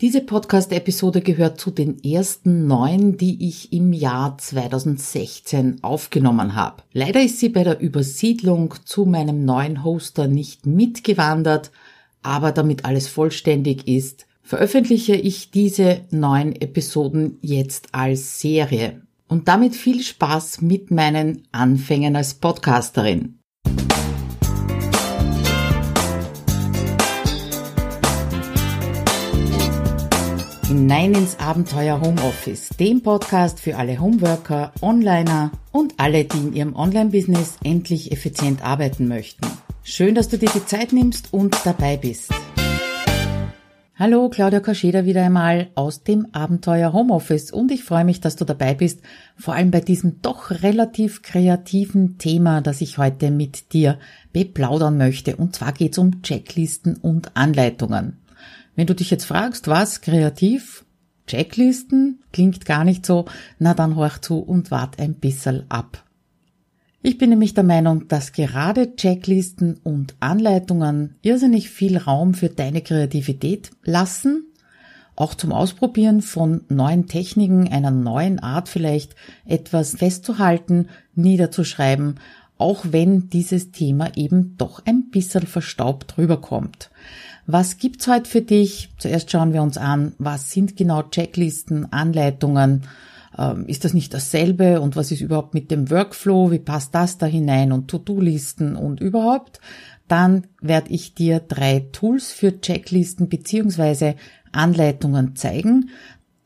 Diese Podcast-Episode gehört zu den ersten neun, die ich im Jahr 2016 aufgenommen habe. Leider ist sie bei der Übersiedlung zu meinem neuen Hoster nicht mitgewandert, aber damit alles vollständig ist, veröffentliche ich diese neun Episoden jetzt als Serie. Und damit viel Spaß mit meinen Anfängen als Podcasterin. Hinein ins Abenteuer Homeoffice, dem Podcast für alle Homeworker, Onliner und alle, die in ihrem Online-Business endlich effizient arbeiten möchten. Schön, dass du dir die Zeit nimmst und dabei bist. Hallo, Claudia Kascheda wieder einmal aus dem Abenteuer Homeoffice und ich freue mich, dass du dabei bist, vor allem bei diesem doch relativ kreativen Thema, das ich heute mit dir beplaudern möchte. Und zwar geht es um Checklisten und Anleitungen. Wenn du dich jetzt fragst, was kreativ? Checklisten? Klingt gar nicht so. Na dann horch zu und wart ein bisschen ab. Ich bin nämlich der Meinung, dass gerade Checklisten und Anleitungen irrsinnig viel Raum für deine Kreativität lassen, auch zum Ausprobieren von neuen Techniken, einer neuen Art vielleicht etwas festzuhalten, niederzuschreiben, auch wenn dieses Thema eben doch ein bisschen verstaubt rüberkommt. Was gibt's heute für dich? Zuerst schauen wir uns an, was sind genau Checklisten, Anleitungen? Ähm, ist das nicht dasselbe? Und was ist überhaupt mit dem Workflow? Wie passt das da hinein? Und To-Do-Listen und überhaupt? Dann werde ich dir drei Tools für Checklisten beziehungsweise Anleitungen zeigen.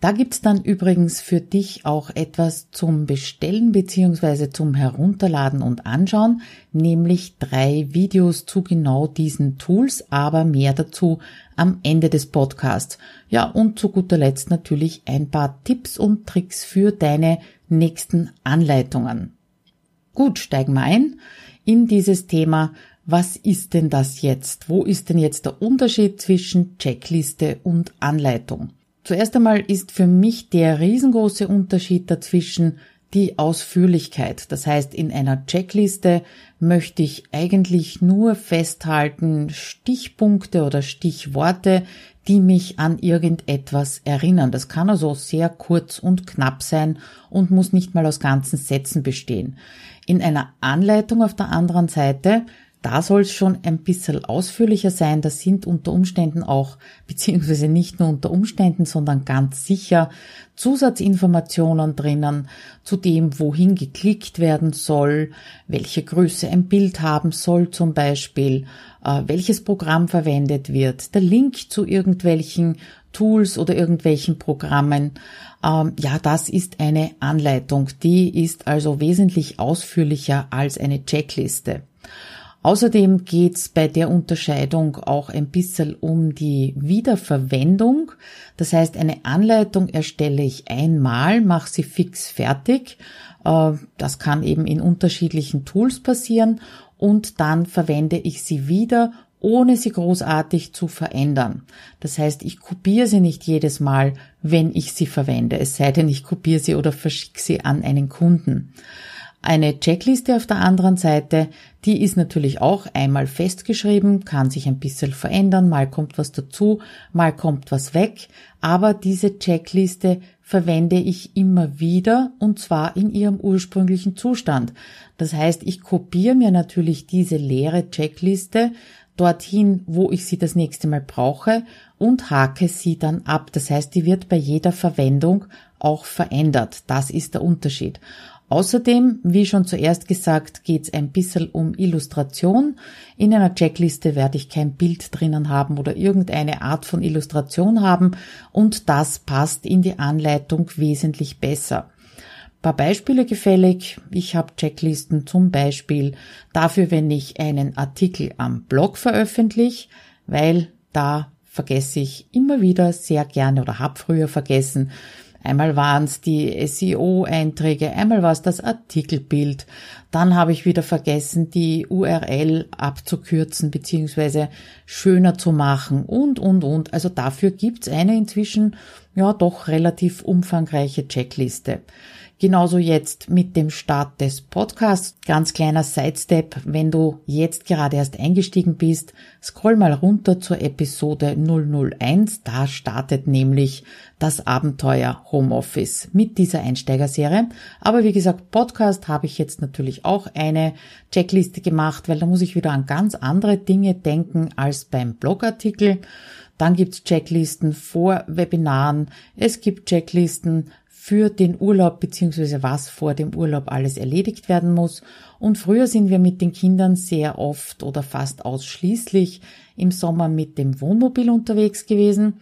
Da gibt's dann übrigens für dich auch etwas zum Bestellen beziehungsweise zum Herunterladen und anschauen, nämlich drei Videos zu genau diesen Tools, aber mehr dazu am Ende des Podcasts. Ja, und zu guter Letzt natürlich ein paar Tipps und Tricks für deine nächsten Anleitungen. Gut, steigen wir ein in dieses Thema. Was ist denn das jetzt? Wo ist denn jetzt der Unterschied zwischen Checkliste und Anleitung? Zuerst einmal ist für mich der riesengroße Unterschied dazwischen die Ausführlichkeit. Das heißt, in einer Checkliste möchte ich eigentlich nur festhalten Stichpunkte oder Stichworte, die mich an irgendetwas erinnern. Das kann also sehr kurz und knapp sein und muss nicht mal aus ganzen Sätzen bestehen. In einer Anleitung auf der anderen Seite da soll es schon ein bisschen ausführlicher sein. Das sind unter Umständen auch, beziehungsweise nicht nur unter Umständen, sondern ganz sicher Zusatzinformationen drinnen zu dem, wohin geklickt werden soll, welche Größe ein Bild haben soll zum Beispiel, äh, welches Programm verwendet wird, der Link zu irgendwelchen Tools oder irgendwelchen Programmen. Ähm, ja, das ist eine Anleitung. Die ist also wesentlich ausführlicher als eine Checkliste. Außerdem geht's bei der Unterscheidung auch ein bisschen um die Wiederverwendung. Das heißt, eine Anleitung erstelle ich einmal, mache sie fix fertig. Äh, das kann eben in unterschiedlichen Tools passieren und dann verwende ich sie wieder ohne sie großartig zu verändern. Das heißt, ich kopiere sie nicht jedes Mal, wenn ich sie verwende, es sei denn, ich kopiere sie oder verschicke sie an einen Kunden. Eine Checkliste auf der anderen Seite, die ist natürlich auch einmal festgeschrieben, kann sich ein bisschen verändern, mal kommt was dazu, mal kommt was weg, aber diese Checkliste verwende ich immer wieder und zwar in ihrem ursprünglichen Zustand. Das heißt, ich kopiere mir natürlich diese leere Checkliste dorthin, wo ich sie das nächste Mal brauche und hake sie dann ab. Das heißt, die wird bei jeder Verwendung auch verändert. Das ist der Unterschied. Außerdem, wie schon zuerst gesagt, geht es ein bisschen um Illustration. In einer Checkliste werde ich kein Bild drinnen haben oder irgendeine Art von Illustration haben und das passt in die Anleitung wesentlich besser. Ein paar Beispiele gefällig. Ich habe Checklisten zum Beispiel dafür, wenn ich einen Artikel am Blog veröffentliche, weil da vergesse ich immer wieder sehr gerne oder habe früher vergessen, Einmal waren es die SEO-Einträge, einmal war es das Artikelbild. Dann habe ich wieder vergessen, die URL abzukürzen bzw. schöner zu machen und, und, und. Also dafür gibt's eine inzwischen ja doch relativ umfangreiche Checkliste. Genauso jetzt mit dem Start des Podcasts. Ganz kleiner Sidestep, wenn du jetzt gerade erst eingestiegen bist, scroll mal runter zur Episode 001. Da startet nämlich das Abenteuer Homeoffice mit dieser Einsteigerserie. Aber wie gesagt, Podcast habe ich jetzt natürlich auch eine Checkliste gemacht, weil da muss ich wieder an ganz andere Dinge denken als beim Blogartikel. Dann gibt's Checklisten vor Webinaren. Es gibt Checklisten für den Urlaub beziehungsweise was vor dem Urlaub alles erledigt werden muss. Und früher sind wir mit den Kindern sehr oft oder fast ausschließlich im Sommer mit dem Wohnmobil unterwegs gewesen.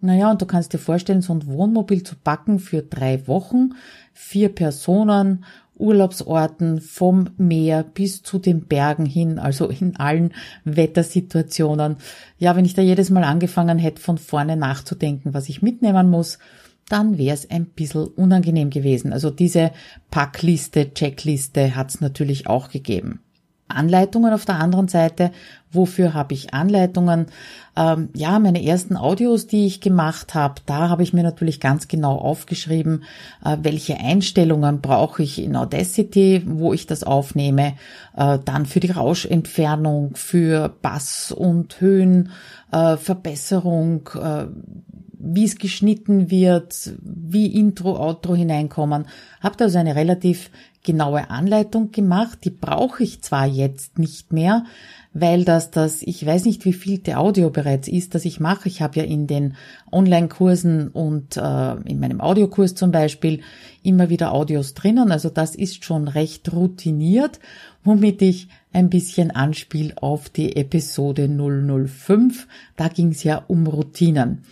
Naja, und du kannst dir vorstellen, so ein Wohnmobil zu packen für drei Wochen, vier Personen, Urlaubsorten vom Meer bis zu den Bergen hin, also in allen Wettersituationen. Ja, wenn ich da jedes Mal angefangen hätte, von vorne nachzudenken, was ich mitnehmen muss, dann wäre es ein bisschen unangenehm gewesen. Also diese Packliste, Checkliste hat es natürlich auch gegeben. Anleitungen auf der anderen Seite. Wofür habe ich Anleitungen? Ähm, ja, meine ersten Audios, die ich gemacht habe, da habe ich mir natürlich ganz genau aufgeschrieben, äh, welche Einstellungen brauche ich in Audacity, wo ich das aufnehme, äh, dann für die Rauschentfernung, für Bass und Höhen, äh, Verbesserung, äh, wie es geschnitten wird, wie Intro, Outro hineinkommen. Habt also eine relativ genaue Anleitung gemacht. Die brauche ich zwar jetzt nicht mehr, weil das das, ich weiß nicht, wie viel der Audio bereits ist, das ich mache. Ich habe ja in den Online-Kursen und äh, in meinem Audiokurs zum Beispiel immer wieder Audios drinnen. Also das ist schon recht routiniert, womit ich ein bisschen anspiel auf die Episode 005. Da ging es ja um Routinen.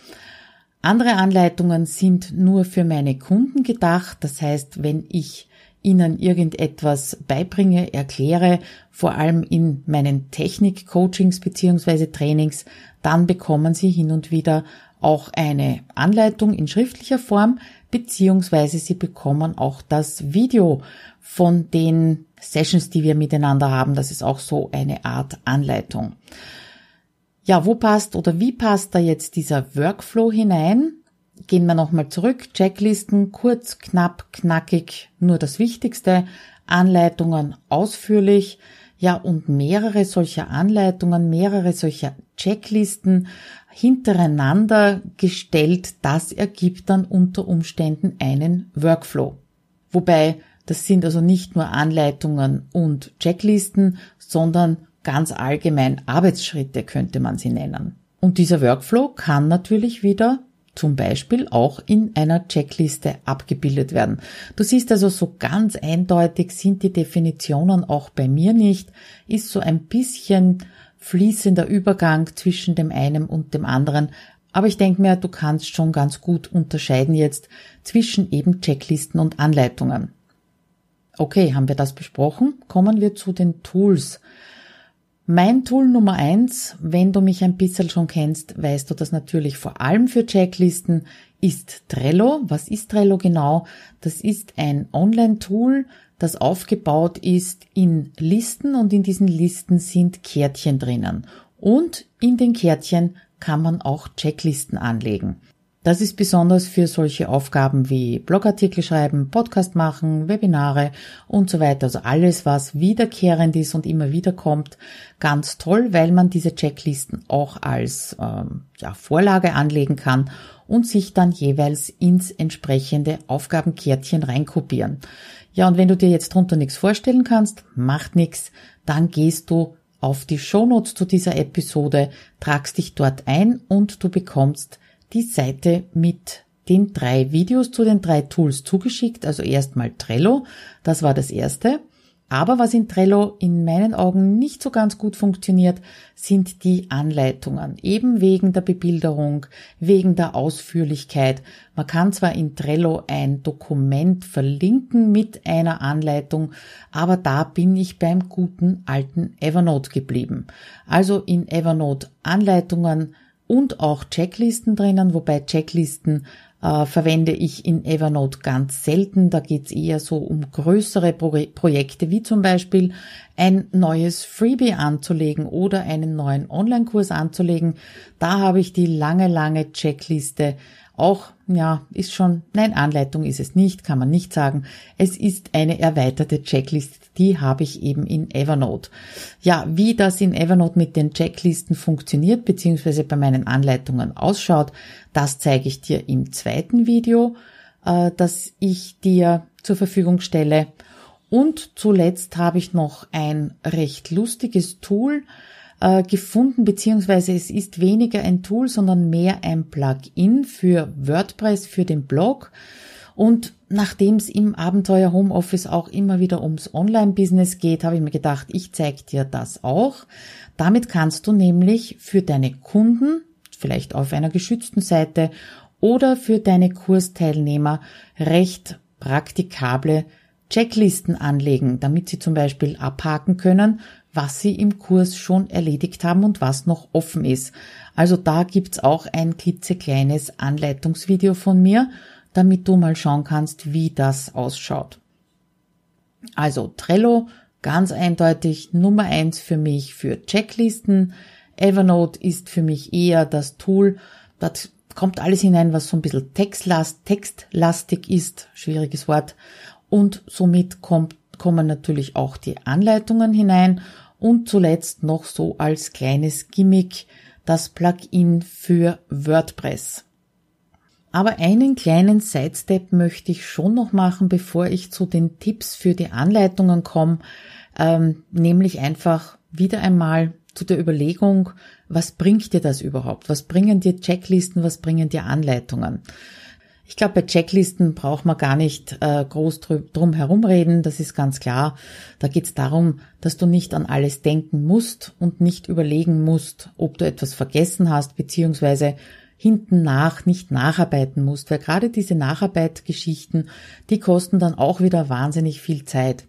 Andere Anleitungen sind nur für meine Kunden gedacht. Das heißt, wenn ich Ihnen irgendetwas beibringe, erkläre, vor allem in meinen Technik-Coachings beziehungsweise Trainings, dann bekommen Sie hin und wieder auch eine Anleitung in schriftlicher Form, beziehungsweise Sie bekommen auch das Video von den Sessions, die wir miteinander haben. Das ist auch so eine Art Anleitung. Ja, wo passt oder wie passt da jetzt dieser Workflow hinein? Gehen wir nochmal zurück. Checklisten, kurz, knapp, knackig, nur das Wichtigste. Anleitungen ausführlich. Ja, und mehrere solcher Anleitungen, mehrere solcher Checklisten hintereinander gestellt, das ergibt dann unter Umständen einen Workflow. Wobei das sind also nicht nur Anleitungen und Checklisten, sondern ganz allgemein Arbeitsschritte könnte man sie nennen. Und dieser Workflow kann natürlich wieder zum Beispiel auch in einer Checkliste abgebildet werden. Du siehst also so ganz eindeutig sind die Definitionen auch bei mir nicht, ist so ein bisschen fließender Übergang zwischen dem einen und dem anderen. Aber ich denke mir, du kannst schon ganz gut unterscheiden jetzt zwischen eben Checklisten und Anleitungen. Okay, haben wir das besprochen? Kommen wir zu den Tools. Mein Tool Nummer eins, wenn du mich ein bisschen schon kennst, weißt du das natürlich vor allem für Checklisten, ist Trello. Was ist Trello genau? Das ist ein Online-Tool, das aufgebaut ist in Listen und in diesen Listen sind Kärtchen drinnen. Und in den Kärtchen kann man auch Checklisten anlegen. Das ist besonders für solche Aufgaben wie Blogartikel schreiben, Podcast machen, Webinare und so weiter. Also alles, was wiederkehrend ist und immer wieder kommt, ganz toll, weil man diese Checklisten auch als ähm, ja, Vorlage anlegen kann und sich dann jeweils ins entsprechende Aufgabenkärtchen reinkopieren. Ja, und wenn du dir jetzt drunter nichts vorstellen kannst, macht nichts, dann gehst du auf die Shownotes zu dieser Episode, tragst dich dort ein und du bekommst die Seite mit den drei Videos zu den drei Tools zugeschickt. Also erstmal Trello, das war das erste. Aber was in Trello in meinen Augen nicht so ganz gut funktioniert, sind die Anleitungen. Eben wegen der Bebilderung, wegen der Ausführlichkeit. Man kann zwar in Trello ein Dokument verlinken mit einer Anleitung, aber da bin ich beim guten alten Evernote geblieben. Also in Evernote Anleitungen, und auch Checklisten drinnen, wobei Checklisten äh, verwende ich in Evernote ganz selten. Da geht's eher so um größere Pro Projekte, wie zum Beispiel ein neues Freebie anzulegen oder einen neuen Online-Kurs anzulegen. Da habe ich die lange, lange Checkliste auch, ja, ist schon, nein, Anleitung ist es nicht, kann man nicht sagen. Es ist eine erweiterte Checkliste, die habe ich eben in Evernote. Ja, wie das in Evernote mit den Checklisten funktioniert, beziehungsweise bei meinen Anleitungen ausschaut, das zeige ich dir im zweiten Video, äh, das ich dir zur Verfügung stelle. Und zuletzt habe ich noch ein recht lustiges Tool, äh, gefunden, beziehungsweise es ist weniger ein Tool, sondern mehr ein Plugin für WordPress, für den Blog. Und nachdem es im Abenteuer Homeoffice auch immer wieder ums Online-Business geht, habe ich mir gedacht, ich zeige dir das auch. Damit kannst du nämlich für deine Kunden, vielleicht auf einer geschützten Seite oder für deine Kursteilnehmer recht praktikable Checklisten anlegen, damit sie zum Beispiel abhaken können, was Sie im Kurs schon erledigt haben und was noch offen ist. Also da gibt's auch ein klitzekleines Anleitungsvideo von mir, damit du mal schauen kannst, wie das ausschaut. Also Trello, ganz eindeutig Nummer eins für mich für Checklisten. Evernote ist für mich eher das Tool, das kommt alles hinein, was so ein bisschen textlast, textlastig ist, schwieriges Wort. Und somit kommt kommen natürlich auch die Anleitungen hinein und zuletzt noch so als kleines Gimmick das Plugin für WordPress. Aber einen kleinen Sidestep möchte ich schon noch machen, bevor ich zu den Tipps für die Anleitungen komme, ähm, nämlich einfach wieder einmal zu der Überlegung, was bringt dir das überhaupt? Was bringen dir Checklisten? Was bringen dir Anleitungen? Ich glaube, bei Checklisten braucht man gar nicht äh, groß drum herumreden, das ist ganz klar. Da geht es darum, dass du nicht an alles denken musst und nicht überlegen musst, ob du etwas vergessen hast, beziehungsweise hinten nach nicht nacharbeiten musst, weil gerade diese Nacharbeitgeschichten, die kosten dann auch wieder wahnsinnig viel Zeit.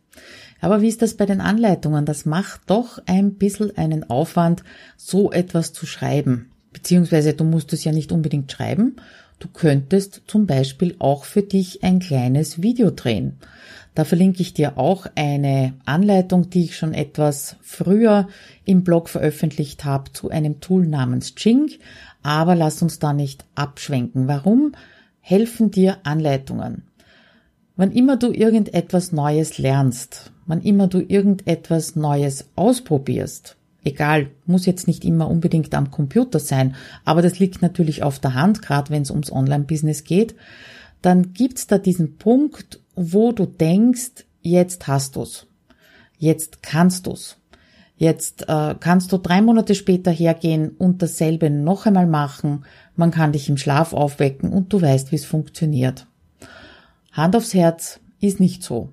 Aber wie ist das bei den Anleitungen? Das macht doch ein bisschen einen Aufwand, so etwas zu schreiben. Beziehungsweise du musst es ja nicht unbedingt schreiben, Du könntest zum Beispiel auch für dich ein kleines Video drehen. Da verlinke ich dir auch eine Anleitung, die ich schon etwas früher im Blog veröffentlicht habe zu einem Tool namens Jing. Aber lass uns da nicht abschwenken. Warum helfen dir Anleitungen? Wann immer du irgendetwas Neues lernst, wann immer du irgendetwas Neues ausprobierst, Egal, muss jetzt nicht immer unbedingt am Computer sein, aber das liegt natürlich auf der Hand, gerade wenn es ums Online-Business geht. Dann gibt's da diesen Punkt, wo du denkst, jetzt hast du's, jetzt kannst du's. Jetzt äh, kannst du drei Monate später hergehen und dasselbe noch einmal machen. Man kann dich im Schlaf aufwecken und du weißt, wie es funktioniert. Hand aufs Herz ist nicht so.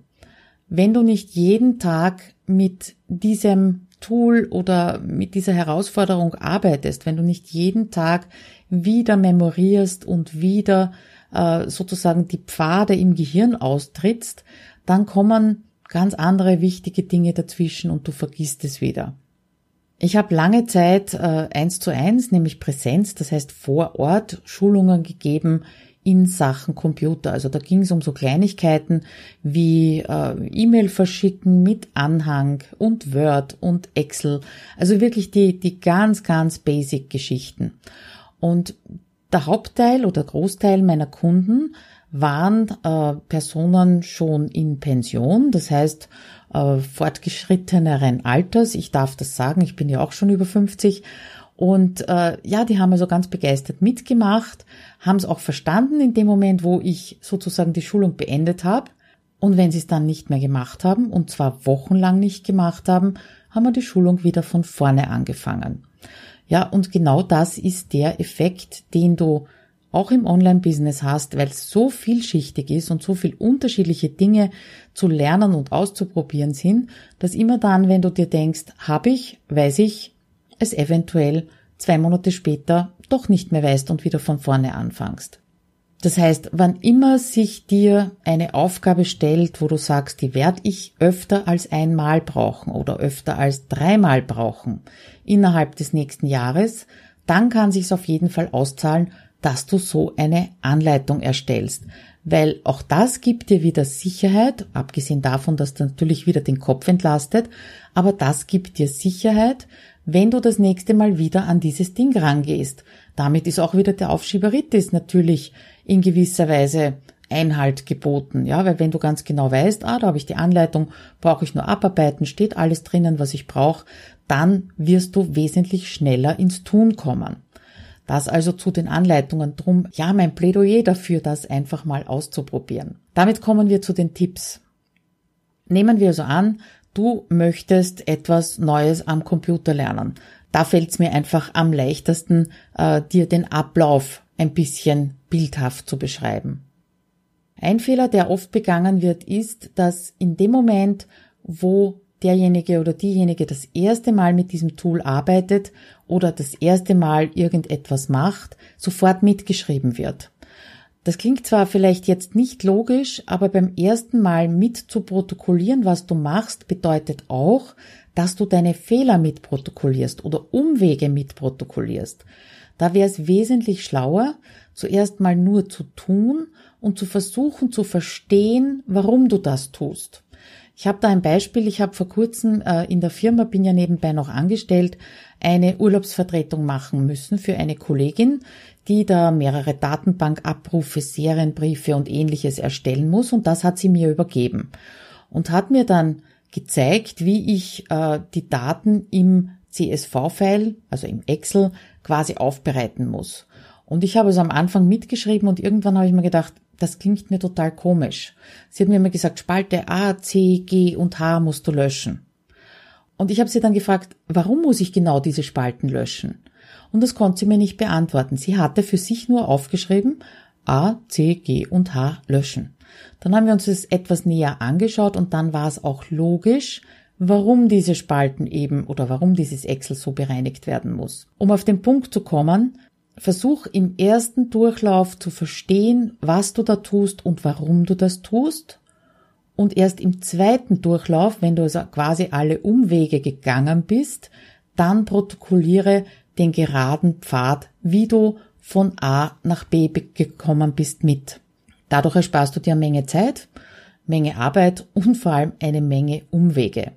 Wenn du nicht jeden Tag mit diesem Tool oder mit dieser Herausforderung arbeitest, wenn du nicht jeden Tag wieder memorierst und wieder äh, sozusagen die Pfade im Gehirn austrittst, dann kommen ganz andere wichtige Dinge dazwischen und du vergisst es wieder. Ich habe lange Zeit äh, eins zu eins, nämlich Präsenz, das heißt vor Ort Schulungen gegeben in Sachen Computer. Also da ging es um so Kleinigkeiten wie äh, E-Mail verschicken mit Anhang und Word und Excel. Also wirklich die, die ganz, ganz basic Geschichten. Und der Hauptteil oder Großteil meiner Kunden waren äh, Personen schon in Pension, das heißt äh, fortgeschritteneren Alters. Ich darf das sagen, ich bin ja auch schon über 50 und äh, ja, die haben also ganz begeistert mitgemacht, haben es auch verstanden in dem Moment, wo ich sozusagen die Schulung beendet habe. Und wenn sie es dann nicht mehr gemacht haben, und zwar wochenlang nicht gemacht haben, haben wir die Schulung wieder von vorne angefangen. Ja, und genau das ist der Effekt, den du auch im Online-Business hast, weil es so vielschichtig ist und so viel unterschiedliche Dinge zu lernen und auszuprobieren sind, dass immer dann, wenn du dir denkst, habe ich, weiß ich, es eventuell zwei Monate später doch nicht mehr weißt und wieder von vorne anfangst. Das heißt, wann immer sich dir eine Aufgabe stellt, wo du sagst, die werde ich öfter als einmal brauchen oder öfter als dreimal brauchen innerhalb des nächsten Jahres, dann kann sich's auf jeden Fall auszahlen, dass du so eine Anleitung erstellst. Weil auch das gibt dir wieder Sicherheit, abgesehen davon, dass du natürlich wieder den Kopf entlastet, aber das gibt dir Sicherheit, wenn du das nächste Mal wieder an dieses Ding rangehst. Damit ist auch wieder der Aufschieberitis natürlich in gewisser Weise Einhalt geboten, ja, weil wenn du ganz genau weißt, ah, da habe ich die Anleitung, brauche ich nur abarbeiten, steht alles drinnen, was ich brauche, dann wirst du wesentlich schneller ins Tun kommen. Das also zu den Anleitungen drum, ja, mein Plädoyer dafür, das einfach mal auszuprobieren. Damit kommen wir zu den Tipps. Nehmen wir also an, du möchtest etwas Neues am Computer lernen. Da fällt es mir einfach am leichtesten, äh, dir den Ablauf ein bisschen bildhaft zu beschreiben. Ein Fehler, der oft begangen wird, ist, dass in dem Moment, wo derjenige oder diejenige das erste Mal mit diesem Tool arbeitet oder das erste Mal irgendetwas macht, sofort mitgeschrieben wird. Das klingt zwar vielleicht jetzt nicht logisch, aber beim ersten Mal mit zu protokollieren, was du machst, bedeutet auch, dass du deine Fehler mitprotokollierst oder Umwege mitprotokollierst. Da wäre es wesentlich schlauer, zuerst mal nur zu tun und zu versuchen zu verstehen, warum du das tust. Ich habe da ein Beispiel. Ich habe vor kurzem äh, in der Firma, bin ja nebenbei noch angestellt, eine Urlaubsvertretung machen müssen für eine Kollegin, die da mehrere Datenbankabrufe, Serienbriefe und ähnliches erstellen muss. Und das hat sie mir übergeben und hat mir dann gezeigt, wie ich äh, die Daten im CSV-File, also im Excel, quasi aufbereiten muss. Und ich habe es am Anfang mitgeschrieben und irgendwann habe ich mir gedacht, das klingt mir total komisch. Sie hat mir immer gesagt, Spalte A, C, G und H musst du löschen. Und ich habe sie dann gefragt, warum muss ich genau diese Spalten löschen? Und das konnte sie mir nicht beantworten. Sie hatte für sich nur aufgeschrieben, A, C, G und H löschen. Dann haben wir uns das etwas näher angeschaut und dann war es auch logisch, warum diese Spalten eben oder warum dieses Excel so bereinigt werden muss. Um auf den Punkt zu kommen, versuch im ersten Durchlauf zu verstehen, was du da tust und warum du das tust. Und erst im zweiten Durchlauf, wenn du also quasi alle Umwege gegangen bist, dann protokolliere den geraden Pfad, wie du von A nach B gekommen bist mit. Dadurch ersparst du dir eine Menge Zeit, Menge Arbeit und vor allem eine Menge Umwege.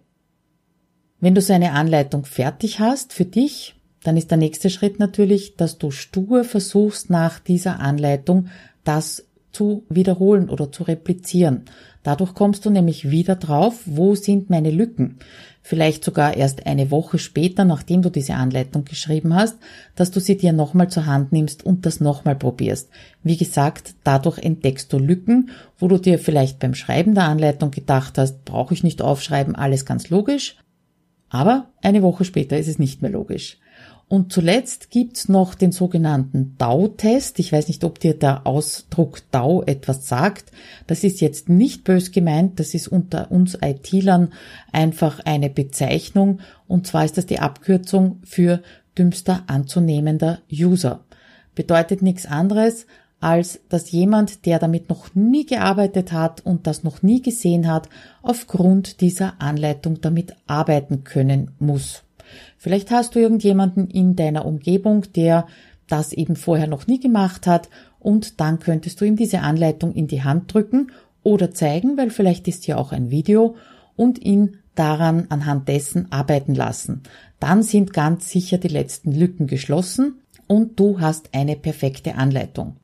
Wenn du so eine Anleitung fertig hast für dich, dann ist der nächste Schritt natürlich, dass du stur versuchst, nach dieser Anleitung das zu wiederholen oder zu replizieren. Dadurch kommst du nämlich wieder drauf, wo sind meine Lücken. Vielleicht sogar erst eine Woche später, nachdem du diese Anleitung geschrieben hast, dass du sie dir nochmal zur Hand nimmst und das nochmal probierst. Wie gesagt, dadurch entdeckst du Lücken, wo du dir vielleicht beim Schreiben der Anleitung gedacht hast, brauche ich nicht aufschreiben, alles ganz logisch. Aber eine Woche später ist es nicht mehr logisch. Und zuletzt gibt's noch den sogenannten DAO-Test. Ich weiß nicht, ob dir der Ausdruck DAO etwas sagt. Das ist jetzt nicht bös gemeint, das ist unter uns IT-Lern einfach eine Bezeichnung. Und zwar ist das die Abkürzung für dümmster anzunehmender User. Bedeutet nichts anderes, als dass jemand, der damit noch nie gearbeitet hat und das noch nie gesehen hat, aufgrund dieser Anleitung damit arbeiten können muss. Vielleicht hast du irgendjemanden in deiner Umgebung, der das eben vorher noch nie gemacht hat und dann könntest du ihm diese Anleitung in die Hand drücken oder zeigen, weil vielleicht ist ja auch ein Video und ihn daran anhand dessen arbeiten lassen. Dann sind ganz sicher die letzten Lücken geschlossen und du hast eine perfekte Anleitung.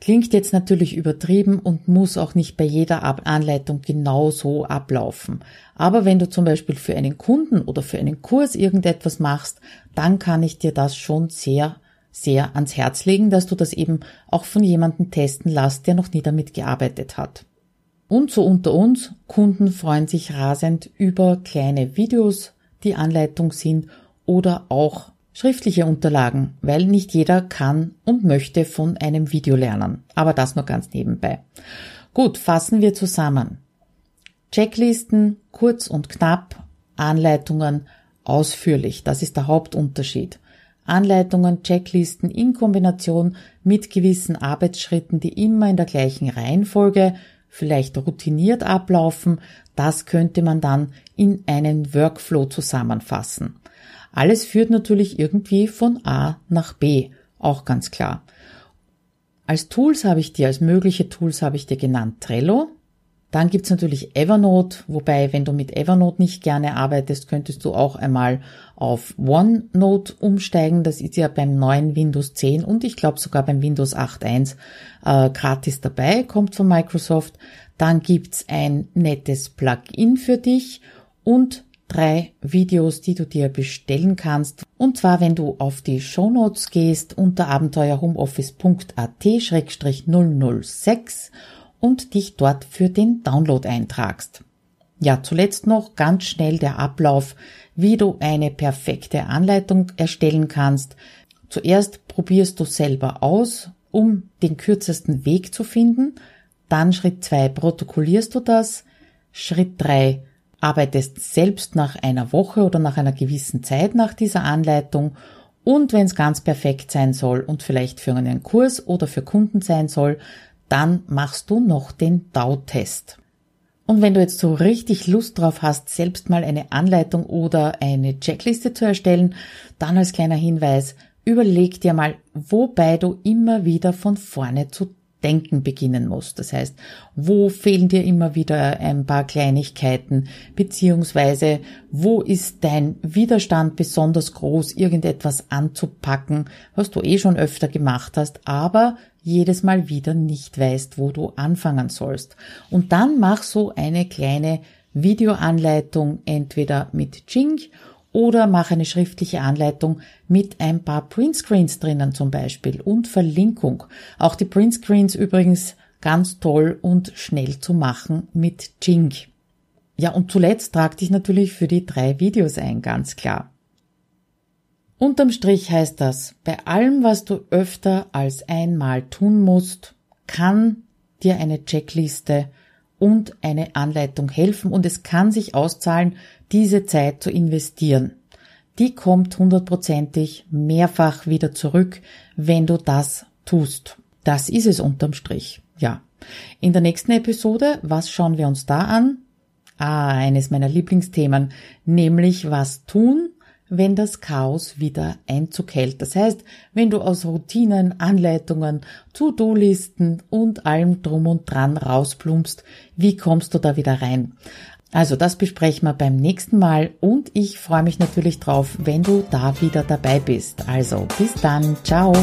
Klingt jetzt natürlich übertrieben und muss auch nicht bei jeder Anleitung genau so ablaufen. Aber wenn du zum Beispiel für einen Kunden oder für einen Kurs irgendetwas machst, dann kann ich dir das schon sehr, sehr ans Herz legen, dass du das eben auch von jemandem testen lässt, der noch nie damit gearbeitet hat. Und so unter uns, Kunden freuen sich rasend über kleine Videos, die Anleitung sind oder auch schriftliche Unterlagen, weil nicht jeder kann und möchte von einem Video lernen. Aber das nur ganz nebenbei. Gut, fassen wir zusammen. Checklisten, kurz und knapp, Anleitungen, ausführlich. Das ist der Hauptunterschied. Anleitungen, Checklisten in Kombination mit gewissen Arbeitsschritten, die immer in der gleichen Reihenfolge, vielleicht routiniert ablaufen, das könnte man dann in einen Workflow zusammenfassen. Alles führt natürlich irgendwie von A nach B, auch ganz klar. Als Tools habe ich dir, als mögliche Tools habe ich dir genannt Trello. Dann gibt's natürlich Evernote, wobei wenn du mit Evernote nicht gerne arbeitest, könntest du auch einmal auf OneNote umsteigen. Das ist ja beim neuen Windows 10 und ich glaube sogar beim Windows 8.1 äh, gratis dabei, kommt von Microsoft. Dann gibt's ein nettes Plugin für dich und drei Videos, die du dir bestellen kannst. Und zwar, wenn du auf die Show Notes gehst unter abenteuerhomeoffice.at-006 und dich dort für den Download eintragst. Ja, zuletzt noch ganz schnell der Ablauf, wie du eine perfekte Anleitung erstellen kannst. Zuerst probierst du selber aus, um den kürzesten Weg zu finden. Dann Schritt zwei protokollierst du das. Schritt drei arbeitest selbst nach einer Woche oder nach einer gewissen Zeit nach dieser Anleitung und wenn es ganz perfekt sein soll und vielleicht für einen Kurs oder für Kunden sein soll, dann machst du noch den DAO-Test. Und wenn du jetzt so richtig Lust drauf hast, selbst mal eine Anleitung oder eine Checkliste zu erstellen, dann als kleiner Hinweis, überleg dir mal, wobei du immer wieder von vorne zu Denken beginnen musst. Das heißt, wo fehlen dir immer wieder ein paar Kleinigkeiten, beziehungsweise wo ist dein Widerstand besonders groß, irgendetwas anzupacken, was du eh schon öfter gemacht hast, aber jedes Mal wieder nicht weißt, wo du anfangen sollst. Und dann mach so eine kleine Videoanleitung entweder mit Jing oder mach eine schriftliche Anleitung mit ein paar Printscreens drinnen zum Beispiel und Verlinkung. Auch die Printscreens übrigens ganz toll und schnell zu machen mit Jing. Ja, und zuletzt trag dich natürlich für die drei Videos ein, ganz klar. Unterm Strich heißt das, bei allem, was du öfter als einmal tun musst, kann dir eine Checkliste und eine Anleitung helfen und es kann sich auszahlen, diese Zeit zu investieren. Die kommt hundertprozentig mehrfach wieder zurück, wenn du das tust. Das ist es unterm Strich. Ja. In der nächsten Episode, was schauen wir uns da an? Ah, eines meiner Lieblingsthemen, nämlich was tun, wenn das Chaos wieder Einzug hält. Das heißt, wenn du aus Routinen, Anleitungen, To-Do-Listen und allem drum und dran rausplumpst, wie kommst du da wieder rein? Also das besprechen wir beim nächsten Mal und ich freue mich natürlich drauf, wenn du da wieder dabei bist. Also bis dann, ciao.